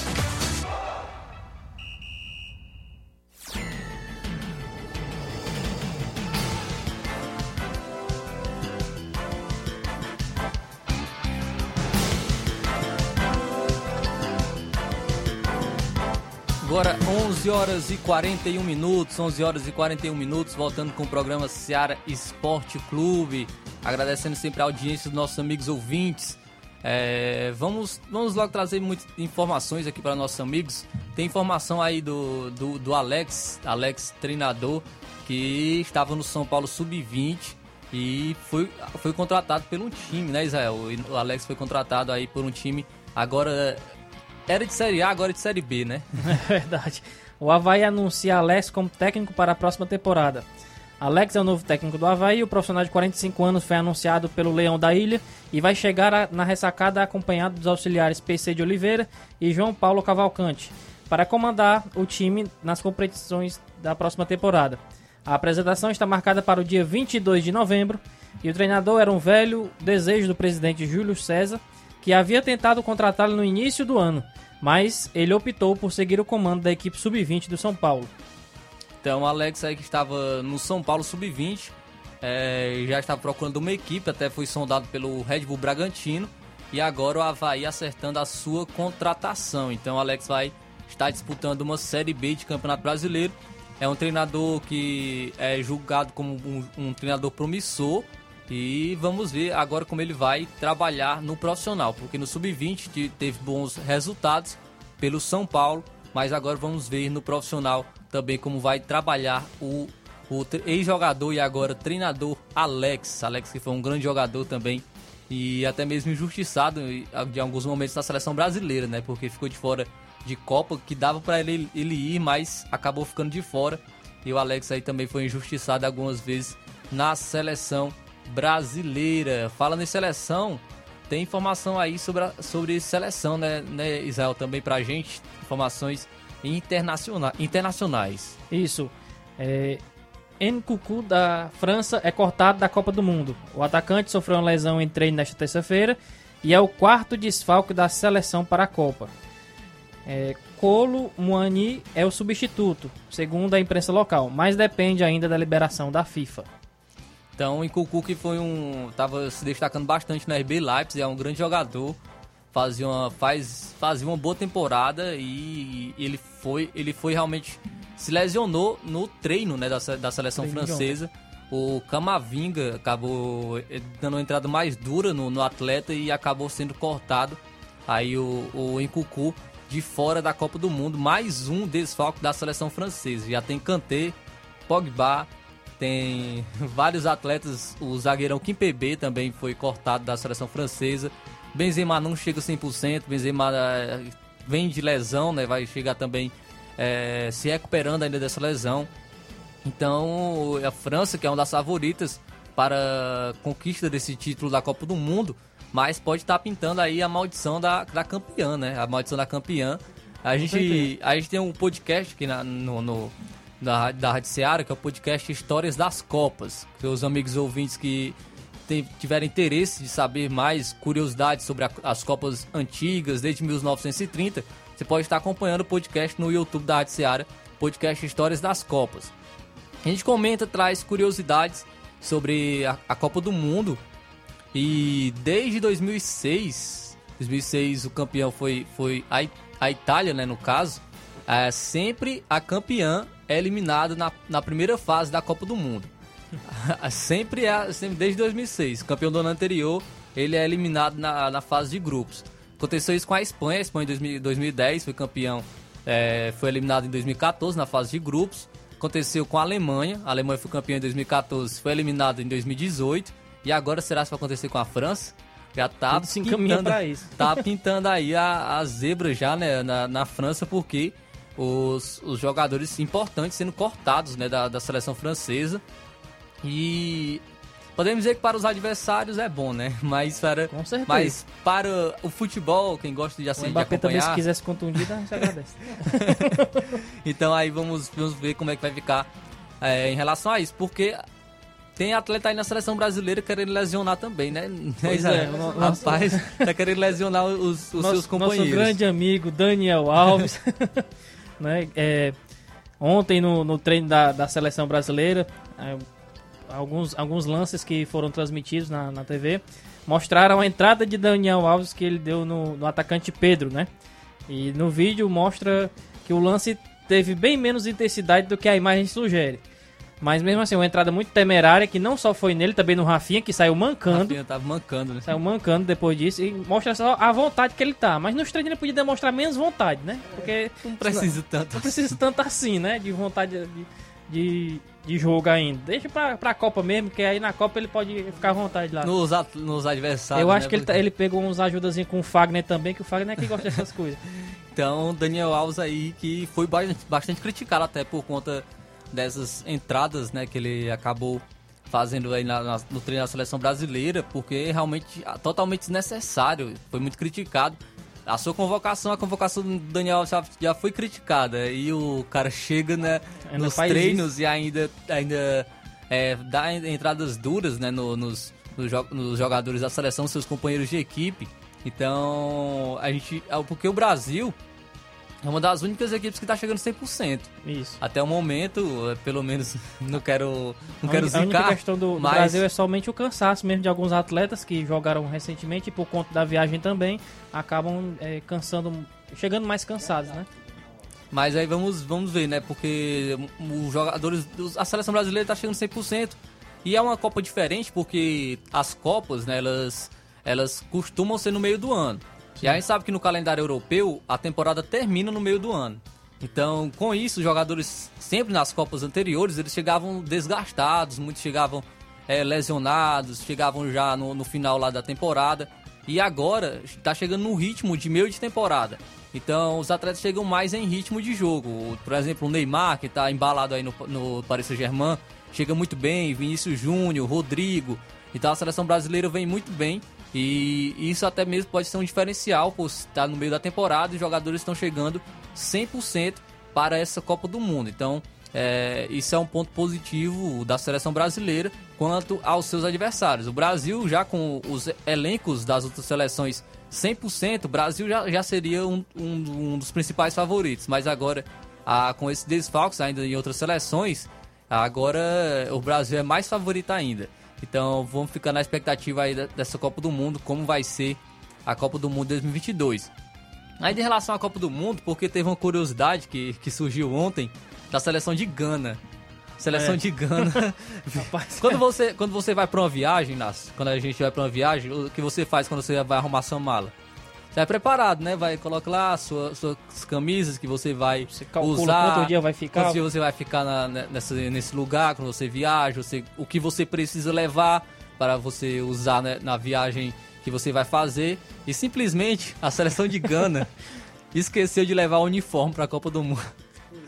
Agora 11 horas e 41 minutos, 11 horas e 41 minutos, voltando com o programa Seara Esporte Clube. Agradecendo sempre a audiência dos nossos amigos ouvintes. É, vamos, vamos logo trazer muitas informações aqui para nossos amigos. Tem informação aí do, do, do Alex, Alex treinador, que estava no São Paulo Sub-20 e foi, foi contratado por um time, né, Israel? O Alex foi contratado aí por um time agora era de Série A, agora é de Série B, né? [LAUGHS] É verdade. O Havaí anuncia Alex como técnico para a próxima temporada. Alex é o novo técnico do Havaí, o profissional de 45 anos foi anunciado pelo Leão da Ilha e vai chegar na ressacada acompanhado dos auxiliares PC de Oliveira e João Paulo Cavalcante, para comandar o time nas competições da próxima temporada. A apresentação está marcada para o dia 22 de novembro e o treinador era um velho desejo do presidente Júlio César, que havia tentado contratá-lo no início do ano, mas ele optou por seguir o comando da equipe sub-20 do São Paulo. Então, Alex aí que estava no São Paulo sub-20, é, já estava procurando uma equipe, até foi sondado pelo Red Bull Bragantino, e agora o Havaí acertando a sua contratação. Então, Alex vai estar disputando uma Série B de Campeonato Brasileiro. É um treinador que é julgado como um, um treinador promissor, e vamos ver agora como ele vai trabalhar no profissional, porque no sub-20 teve bons resultados pelo São Paulo, mas agora vamos ver no profissional também como vai trabalhar o, o ex-jogador e agora treinador Alex. Alex que foi um grande jogador também e até mesmo injustiçado em alguns momentos na seleção brasileira, né? Porque ficou de fora de Copa que dava para ele, ele ir, mas acabou ficando de fora. E o Alex aí também foi injustiçado algumas vezes na seleção brasileira. Fala em seleção, tem informação aí sobre, a, sobre seleção, né, né, Israel, também pra gente, informações internaciona internacionais. Isso. É, Nkuku da França é cortado da Copa do Mundo. O atacante sofreu uma lesão em treino nesta terça-feira e é o quarto desfalque da seleção para a Copa. É, Colo Muani é o substituto, segundo a imprensa local, mas depende ainda da liberação da FIFA. Então, o Nkuku que foi um. tava se destacando bastante no RB Leipzig, é um grande jogador, fazia uma, faz, fazia uma boa temporada e ele foi, ele foi realmente. se lesionou no treino né, da, da seleção treino francesa. O Camavinga acabou eh, dando uma entrada mais dura no, no atleta e acabou sendo cortado. Aí o, o Nkuku de fora da Copa do Mundo, mais um desfalque da seleção francesa. Já tem Kanté, Pogba, tem [LAUGHS] vários atletas, o zagueirão Kimpembe também foi cortado da seleção francesa. Benzema não chega 100%, Benzema eh, vem de lesão, né? Vai chegar também é, se recuperando ainda dessa lesão. Então, a França, que é uma das favoritas para a conquista desse título da Copa do Mundo, mas pode estar tá pintando aí a maldição da, da campeã, né? A maldição da campeã. A gente, a gente tem um podcast aqui na, no, no, da, da Rádio Seara, que é o podcast Histórias das Copas. Os amigos ouvintes que tiverem interesse de saber mais curiosidades sobre a, as Copas antigas, desde 1930, você pode estar acompanhando o podcast no YouTube da Rádio Seara, podcast Histórias das Copas. A gente comenta, traz curiosidades sobre a, a Copa do Mundo e desde 2006, 2006 o campeão foi, foi a, a Itália, né, no caso, é, sempre a campeã é eliminada na, na primeira fase da Copa do Mundo. [LAUGHS] sempre é, sempre, desde 2006, campeão do ano anterior, ele é eliminado na, na fase de grupos. Aconteceu isso com a Espanha, a Espanha em 2010 foi campeão, é, foi eliminado em 2014 na fase de grupos. Aconteceu com a Alemanha, a Alemanha foi campeã em 2014, foi eliminada em 2018. E agora será que vai acontecer com a França? Já tá Tudo se para isso. Tá pintando aí a, a zebra já né, na, na França, porque os, os jogadores importantes sendo cortados né, da, da seleção francesa. E podemos dizer que para os adversários é bom, né? [LAUGHS] Mas para, Com certeza. mas para o futebol, quem gosta de, assim, o de acompanhar... também, se quisesse contundir, se agradece. [LAUGHS] então aí vamos, vamos ver como é que vai ficar é, em relação a isso, porque tem atleta aí na seleção brasileira querendo lesionar também, né? Pois [LAUGHS] é, o rapaz tá querendo lesionar os, os nosso, seus companheiros. Nosso grande amigo Daniel Alves, né? É, ontem no, no treino da, da seleção brasileira, é, alguns, alguns lances que foram transmitidos na, na TV mostraram a entrada de Daniel Alves que ele deu no, no atacante Pedro, né? E no vídeo mostra que o lance teve bem menos intensidade do que a imagem sugere. Mas mesmo assim, uma entrada muito temerária, que não só foi nele, também no Rafinha, que saiu mancando. Rafinha tava mancando, né? Saiu mancando depois disso e mostra só a vontade que ele tá. Mas nos treinos ele podia demonstrar menos vontade, né? Porque. Não precisa tanto. Não precisa tanto assim, né? De vontade de, de, de jogo ainda. Deixa pra, pra Copa mesmo, que aí na Copa ele pode ficar à vontade lá. Nos, nos adversários. Eu acho né? que ele, tá, ele pegou uns ajudazinhos com o Fagner também, que o Fagner é que gosta dessas coisas. [LAUGHS] Então, Daniel Alves aí, que foi bastante, bastante criticado até por conta dessas entradas né, que ele acabou fazendo aí na, na, no treino da seleção brasileira, porque realmente ah, totalmente desnecessário, foi muito criticado. A sua convocação, a convocação do Daniel já, já foi criticada e o cara chega né, nos treinos isso. e ainda, ainda é, dá entradas duras né, no, nos, nos, nos jogadores da seleção, seus companheiros de equipe. Então, a gente. Ah, porque o Brasil é uma das únicas equipes que está chegando 100%. Isso. Até o momento, é, pelo menos, [LAUGHS] não quero, não quero zicar. A única questão do, mas... do, Brasil é somente o cansaço mesmo de alguns atletas que jogaram recentemente e por conta da viagem também acabam é, cansando, chegando mais cansados, né? Mas aí vamos, vamos ver, né? Porque os jogadores, a seleção brasileira está chegando 100%. E é uma Copa diferente porque as Copas, né, elas, elas costumam ser no meio do ano. E a gente sabe que no calendário europeu a temporada termina no meio do ano. Então, com isso, os jogadores sempre nas Copas anteriores eles chegavam desgastados, muitos chegavam é, lesionados, chegavam já no, no, final lá da temporada. E agora está chegando no ritmo de meio de temporada. Então, os atletas chegam mais em ritmo de jogo. Por exemplo, o Neymar, que está embalado aí no, no Paris Saint-Germain, chega muito bem. Vinícius Júnior, Rodrigo. Então, a seleção brasileira vem muito bem. E isso até mesmo pode ser um diferencial por estar no meio da temporada e os jogadores estão chegando 100% para essa Copa do Mundo. Então, é, isso é um ponto positivo da seleção brasileira quanto aos seus adversários. O Brasil, já com os elencos das outras seleções 100%, o Brasil já, já seria um, um, um dos principais favoritos. Mas agora, a, com esses desfalques ainda em outras seleções, agora o Brasil é mais favorito ainda. Então vamos ficar na expectativa aí dessa Copa do Mundo, como vai ser a Copa do Mundo 2022. Aí em relação à Copa do Mundo, porque teve uma curiosidade que, que surgiu ontem da seleção de Gana. Seleção é. de Gana. [LAUGHS] Rapaz, quando, você, quando você vai para uma viagem, Nas, quando a gente vai para uma viagem, o que você faz quando você vai arrumar sua mala? Você é preparado, né? Vai coloca lá sua, suas camisas que você vai você usar. Quanto dia vai ficar? Quanto dia você vai ficar na, nessa, nesse lugar quando você viaja, você, o que você precisa levar para você usar né, na viagem que você vai fazer. E simplesmente a seleção de Gana [LAUGHS] esqueceu de levar o uniforme para a Copa do Mundo.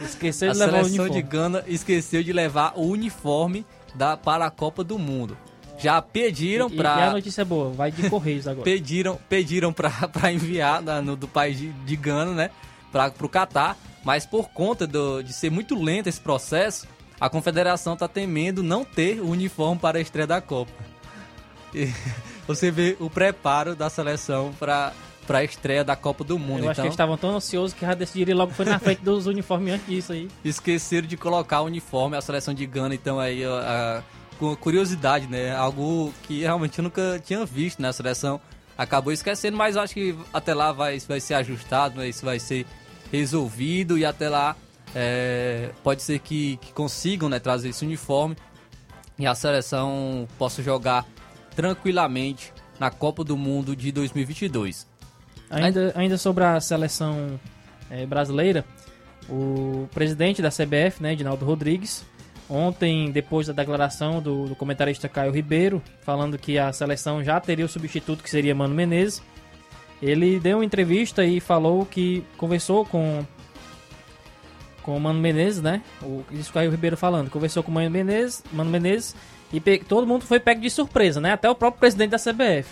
Esqueceu a de levar o seleção uniforme. de Gana esqueceu de levar o uniforme da, para a Copa do Mundo. Já pediram E, e a para notícia é boa, vai de Correios agora. [LAUGHS] pediram pediram para [LAUGHS] enviar da- no, do país de, de Gana, né, para o Catar, mas por conta do- de ser muito lento esse processo, a confederação está temendo não ter o uniforme para a estreia da Copa. E [LAUGHS] você vê o preparo da seleção para para a estreia da Copa do Mundo. Eu acho que então, eles estavam tão ansiosos que já decidiram ir logo foi na frente dos uniformes antes disso aí. esqueceram de colocar o uniforme, a seleção de Gana, então aí a, com curiosidade, né? Algo que realmente eu nunca tinha visto, né? A seleção acabou esquecendo, mas acho que até lá vai, vai ser ajustado, né? Isso vai ser resolvido e até lá é, pode ser que, que consigam né, trazer esse uniforme e a seleção possa jogar tranquilamente na Copa do Mundo de 2022. Ainda, ainda sobre a seleção eh, brasileira, o presidente da CBF, né, Edinaldo Rodrigues, ontem, depois da declaração do, do comentarista Caio Ribeiro, falando que a seleção já teria o substituto, que seria Mano Menezes, ele deu uma entrevista e falou que conversou com com o Mano Menezes, né? O, isso o Caio Ribeiro falando. Conversou com o Mano Menezes, Mano Menezes e pe- todo mundo foi pego de surpresa, né? Até o próprio presidente da CBF.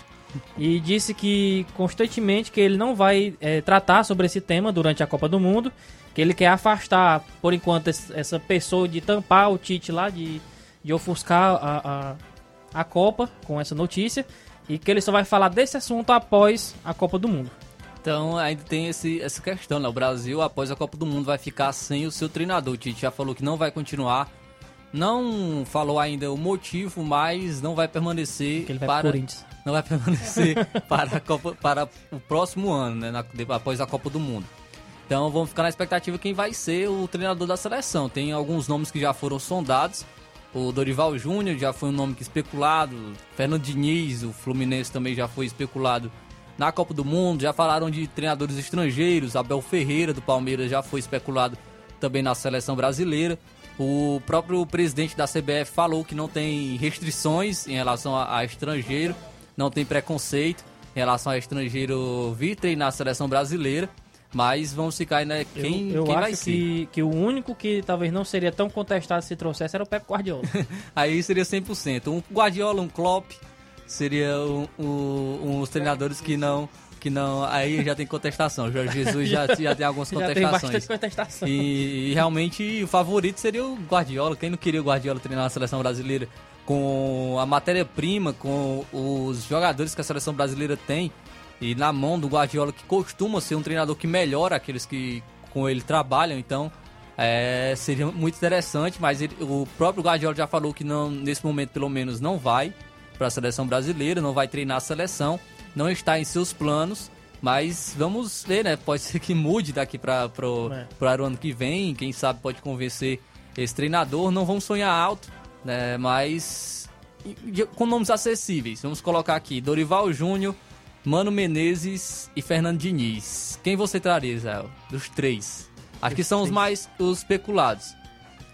E disse que constantemente que ele não vai eh, tratar sobre esse tema durante a Copa do Mundo, que ele quer afastar, por enquanto, essa pessoa de tampar o Tite lá, de, de ofuscar a, a, a Copa com essa notícia, e que ele só vai falar desse assunto após a Copa do Mundo. Então ainda tem esse, essa questão, né? O Brasil, após a Copa do Mundo, vai ficar sem o seu treinador. O Tite já falou que não vai continuar. Não falou ainda o motivo, mas não vai permanecer vai para não vai [LAUGHS] permanecer para a Copa para o próximo ano, né? na- após a Copa do Mundo. Então vamos ficar na expectativa quem vai ser o treinador da seleção. Tem alguns nomes que já foram sondados. O Dorival Júnior já foi um nome que especulado. Fernando Diniz, o Fluminense também já foi especulado na Copa do Mundo. Já falaram de treinadores estrangeiros. Abel Ferreira do Palmeiras já foi especulado também na seleção brasileira. O próprio presidente da CBF falou que não tem restrições em relação a, a estrangeiro, não tem preconceito em relação a estrangeiro vir treinar a seleção brasileira. Mas vamos ficar né? Quem, eu eu quem acho vai ser? que, que o único que talvez não seria tão contestado se trouxesse era o Pep Guardiola. [LAUGHS] Aí seria 100%. Um Guardiola, um Klopp, seria um, um, uns treinadores que não, que não. Aí já tem contestação. O Jorge Jesus já, já tem algumas [LAUGHS] tem contestações. bastante contestação. E, e realmente o favorito seria o Guardiola. Quem não queria o Guardiola treinar a seleção brasileira com a matéria-prima, com os jogadores que a seleção brasileira tem e na mão do Guardiola, que costuma ser um treinador que melhora aqueles que com ele trabalham. Então é, seria muito interessante, mas ele- o próprio Guardiola já falou que não, nesse momento pelo menos não vai para a seleção brasileira, não vai treinar a seleção, não está em seus planos. Mas vamos ver, né? Pode [LAUGHS] ser que mude daqui para É. pro ano que vem. Quem sabe pode convencer esse treinador. Não vamos sonhar alto, né? Mas com nomes acessíveis. Vamos colocar aqui Dorival Júnior, Mano Menezes e Fernando Diniz. Quem você traria, Zé? Dos três. Acho que são os mais os especulados.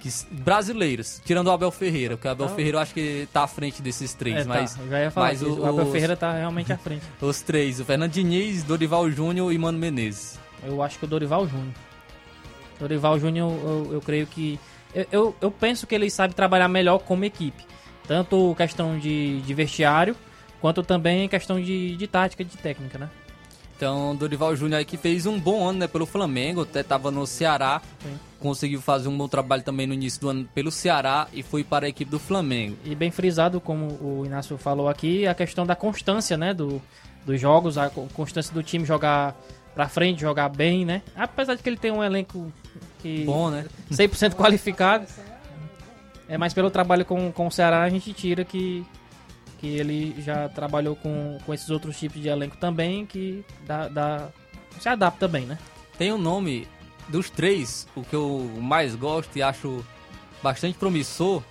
Que, brasileiros, tirando o Abel Ferreira, porque o Abel Ah. Ferreira eu acho que tá à frente desses três, É, tá, mas, eu já ia falar mas o- o Abel os- Ferreira tá [LAUGHS] realmente à frente. os três, o Fernando Diniz, Dorival Júnior e Mano Menezes. Eu acho que o Dorival Júnior. Dorival Júnior, eu, eu creio que. Eu, eu, eu penso que ele sabe trabalhar melhor como equipe. Tanto questão de, de vestiário, quanto também questão de, de tática, de técnica, né? Então, Dorival Júnior aí que fez um bom ano né, pelo Flamengo, até tava no Ceará, Sim. conseguiu fazer um bom trabalho também no início do ano pelo Ceará e foi para a equipe do Flamengo. E bem frisado, como o Inácio falou aqui, a questão da constância, né? Do, dos jogos, a co- constância do time jogar pra frente, jogar bem, né? Apesar de que ele tem um elenco que Bom, né? 100% qualificado. É, mas pelo trabalho com, com o Ceará a gente tira que, que ele já trabalhou com, com esses outros tipos de elenco também, que dá, dá- se adapta bem, né? Tem um nome dos três, o que eu mais gosto e acho bastante promissor,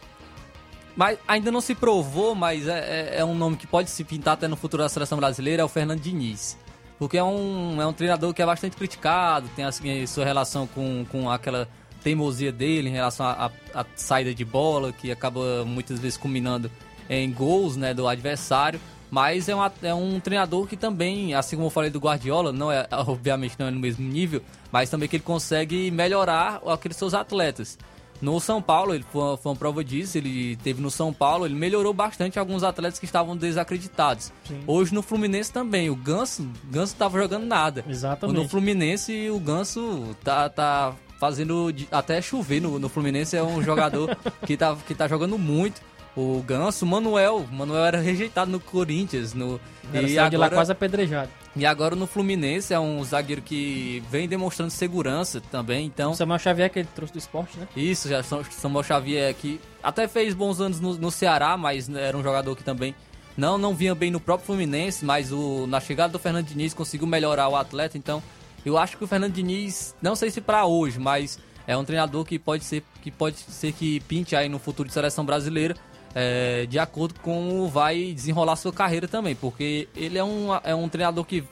mas ainda não se provou, mas é, é- é um nome que pode se pintar até no futuro da seleção brasileira, é o Fernando Diniz. Porque é um, é um treinador que é bastante criticado, tem assim, a sua relação com, com aquela teimosia dele em relação à saída de bola, que acaba muitas vezes culminando em gols né, do adversário. Mas é, uma, é um treinador que também, assim como eu falei do Guardiola, não é, [LAUGHS] obviamente não é no mesmo nível, mas também que ele consegue melhorar aqueles seus atletas. No São Paulo, ele foi, foi uma prova disso, ele teve no São Paulo, ele melhorou bastante alguns atletas que estavam desacreditados. Sim. Hoje no Fluminense também, o Ganso, Ganso tava jogando nada. Exatamente. No Fluminense, o Ganso tá, tá fazendo até chover no, no Fluminense, é um jogador [LAUGHS] que tá, que tá jogando muito o Ganso, o Manuel. O Manuel era rejeitado no Corinthians. No, era e agora, de lá quase apedrejado. E agora no Fluminense é um zagueiro que vem demonstrando segurança também, então... O Samuel Xavier que ele trouxe do esporte, né? Isso, já Samuel Xavier que até fez bons anos no, no Ceará, mas era um jogador que também não não vinha bem no próprio Fluminense, mas o, na chegada do Fernando Diniz conseguiu melhorar o atleta, então eu acho que o Fernando Diniz, não sei se para hoje, mas é um treinador que pode ser que pode ser que pinte aí no futuro de seleção brasileira é, de acordo com como vai desenrolar sua carreira também, porque ele é um, é um treinador que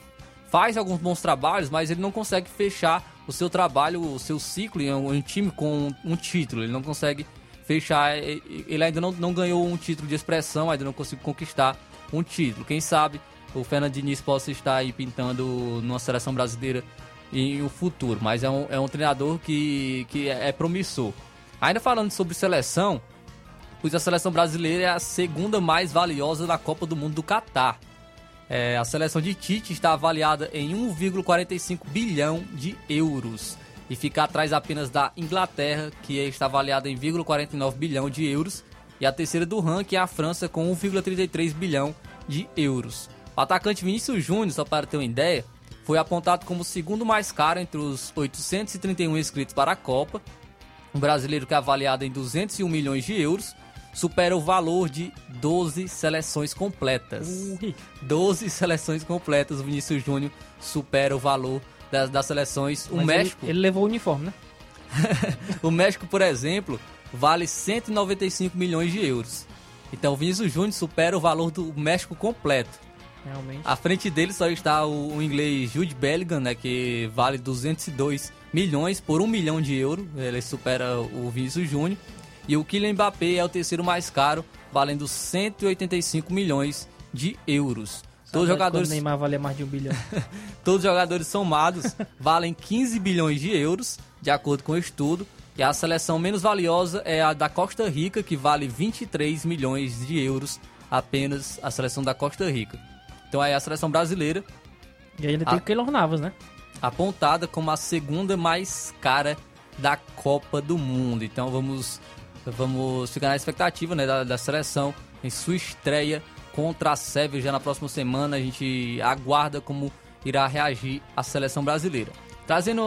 faz alguns bons trabalhos, mas ele não consegue fechar o seu trabalho, o seu ciclo em um time com um título. Ele não consegue fechar, ele ainda não, não ganhou um título de expressão, ainda não conseguiu conquistar um título. Quem sabe o Fernando Diniz possa estar aí pintando numa seleção brasileira em o futuro, mas é um, é um treinador que, que é promissor. Ainda falando sobre seleção, pois a seleção brasileira é a segunda mais valiosa da Copa do Mundo do Catar. É, a seleção de Tite está avaliada em 1,45 bilhão de euros e fica atrás apenas da Inglaterra, que está avaliada em 1,49 bilhão de euros, e a terceira do ranking é a França com 1,33 bilhão de euros. O atacante Vinícius Júnior, só para ter uma ideia, foi apontado como o segundo mais caro entre os 831 inscritos para a Copa. Um brasileiro que é avaliado em 201 milhões de euros supera o valor de 12 seleções completas. Ui. 12 seleções completas. O Vinícius Júnior supera o valor das, das seleções. O México. Ele, ele levou o uniforme, né? [LAUGHS] o México, por exemplo, vale 195 milhões de euros. Então o Vinícius Júnior supera o valor do México completo. Realmente. À frente dele só está o, o inglês Jude Bellingham, né, que vale 202 milhões por 1 milhão de euros. Ele supera o Vinícius Júnior. E o Kylian Mbappé é o terceiro mais caro, valendo 185 milhões de euros. Todos os jogadores. Neymar vale mais de um bilhão. [LAUGHS] Todos os jogadores somados [LAUGHS] valem 15 bilhões de euros, de acordo com o estudo. E a seleção menos valiosa é a da Costa Rica, que vale 23 milhões de euros, apenas a seleção da Costa Rica. Então é a seleção brasileira. E ainda tem o Keylor Navas, né? Apontada como a segunda mais cara da Copa do Mundo. Então vamos Vamos ficar na expectativa né, da, da seleção em sua estreia contra a Sérvia já na próxima semana. A gente aguarda como irá reagir a seleção brasileira. Trazendo,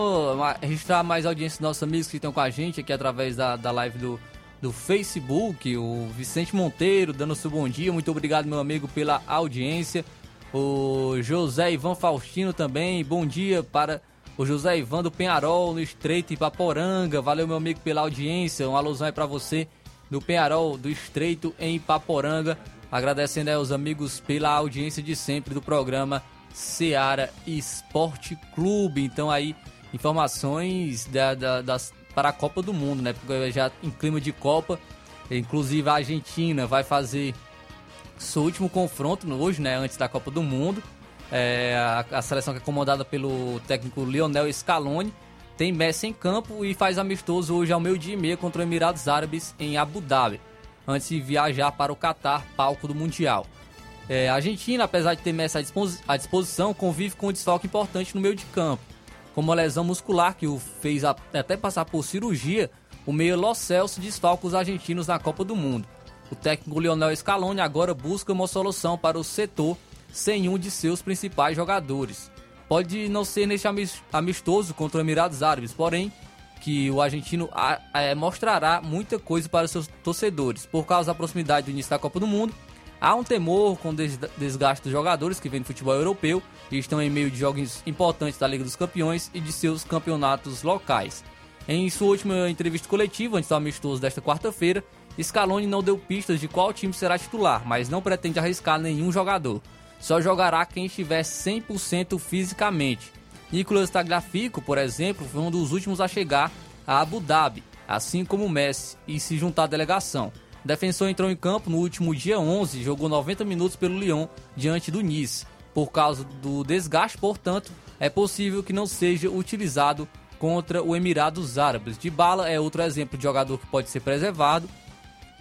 registrar mais audiência dos nossos amigos que estão com a gente aqui através da, da live do, do Facebook, o Vicente Monteiro dando seu bom dia, muito obrigado meu amigo pela audiência. O José Ivan Faustino também, bom dia para o José Ivan do Penharol, no Estreito Ipaporanga. Valeu, meu amigo, pela audiência. Um alusão aí pra você do Penharol, do Estreito em Ipaporanga. Agradecendo aí aos amigos pela audiência de sempre do programa Seara Esporte Clube. Então aí, informações da, da, das, para a Copa do Mundo, né? Porque já em clima de Copa, inclusive a Argentina vai fazer seu último confronto hoje, né? Antes da Copa do Mundo. É, a, a, seleção que é comandada pelo técnico Lionel Scaloni tem Messi em campo e faz amistoso hoje ao meio-dia e meia contra os Emirados Árabes em Abu Dhabi, antes de viajar para o Catar, palco do Mundial. É, a Argentina, apesar de ter Messi à, dispos à disposição, convive com um desfalque importante no meio de campo, como a lesão muscular que o fez até passar por cirurgia, o meio Lo Celso desfalca os argentinos na Copa do Mundo. O técnico Lionel Scaloni agora busca uma solução para o setor sem um de seus principais jogadores. Pode não ser neste amistoso contra o Emirados Árabes, porém que o argentino é, mostrará muita coisa para seus torcedores. Por causa da proximidade do início da Copa do Mundo, há um temor com o desgaste dos jogadores que vêm do futebol europeu e estão em meio de jogos importantes da Liga dos Campeões e de seus campeonatos locais. Em sua última entrevista coletiva, antes do amistoso desta quarta-feira, Scaloni não deu pistas de qual time será titular, mas não pretende arriscar nenhum jogador só jogará quem estiver 100% fisicamente. Nicolas Tagliafico, por exemplo, foi um dos últimos a chegar a Abu Dhabi, assim como Messi, e se juntar à delegação. O defensor entrou em campo no último dia 11, jogou 90 minutos pelo Lyon diante do Nice. Por causa do desgaste, portanto, é possível que não seja utilizado contra o Emirados Árabes. De bala é outro exemplo de jogador que pode ser preservado.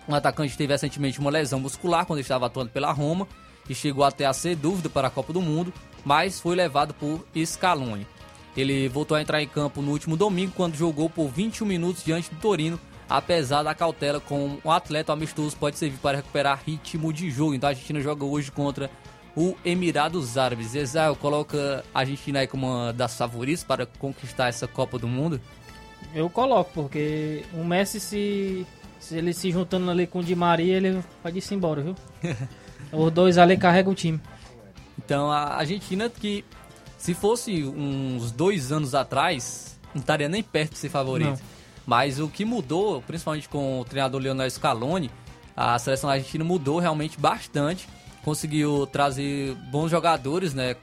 O atacante teve recentemente uma lesão muscular quando estava atuando pela Roma e chegou até a ser dúvida para a Copa do Mundo, mas foi levado por Scaloni. Ele voltou a entrar em campo no último domingo quando jogou por 21 minutos diante do Torino, apesar da cautela com o atleta amistoso pode servir para recuperar ritmo de jogo. Então a Argentina joga hoje contra o Emirados Árabes. Exael coloca a Argentina aí como uma das favoritas para conquistar essa Copa do Mundo? Eu coloco, porque o Messi, se, se ele se juntando ali com o Di Maria, ele pode ir embora, viu? [LAUGHS] Os dois ali carregam o time. Então a Argentina, que se fosse uns dois anos atrás, não estaria nem perto de ser favorito. Não. Mas o que mudou, principalmente com o treinador Leonel Scaloni, a seleção argentina mudou realmente bastante conseguiu trazer bons jogadores, né?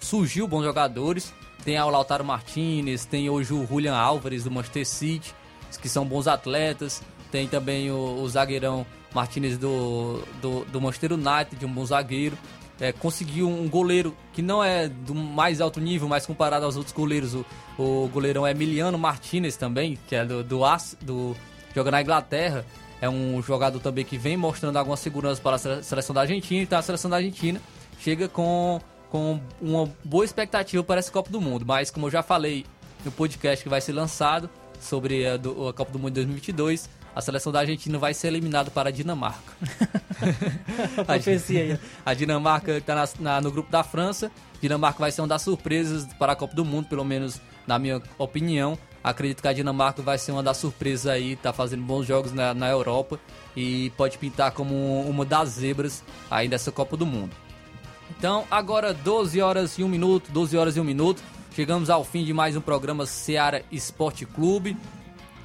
Surgiu bons jogadores. Tem o Lautaro Martinez, tem hoje o Julian Álvares do Manchester City, que são bons atletas. Tem também o, o zagueirão Martinez do, do, do Manchester United, um bom zagueiro. É, conseguiu um goleiro que não é do mais alto nível, mas comparado aos outros goleiros, o, o goleirão Emiliano Martinez também, que é do, do, do joga na Inglaterra é um jogador também que vem mostrando alguma segurança para a seleção da Argentina. Então a seleção da Argentina chega com, com uma boa expectativa para essa Copa do Mundo. Mas como eu já falei no podcast que vai ser lançado sobre a, do, a Copa do Mundo 2022, a seleção da Argentina vai ser eliminada para a Dinamarca. [LAUGHS] a, a Dinamarca está no grupo da França. Dinamarca vai ser uma das surpresas para a Copa do Mundo, pelo menos na minha opinião. Acredito que a Dinamarca vai ser uma das surpresas aí, tá fazendo bons jogos na, na Europa e pode pintar como uma das zebras aí dessa Copa do Mundo. Então, agora 12 horas e 1 minuto, 12 horas e 1 minuto, chegamos ao fim de mais um programa Seara Esporte Clube.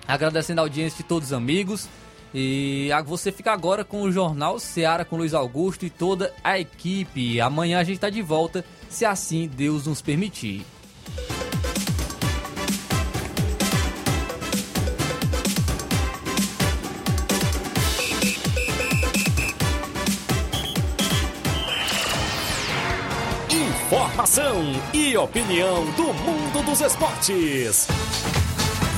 Agradecendo a audiência de todos os amigos. E você fica agora com o Jornal Seara com Luiz Augusto e toda a equipe. Amanhã a gente está de volta, se assim Deus nos permitir. Informação e opinião do mundo dos esportes.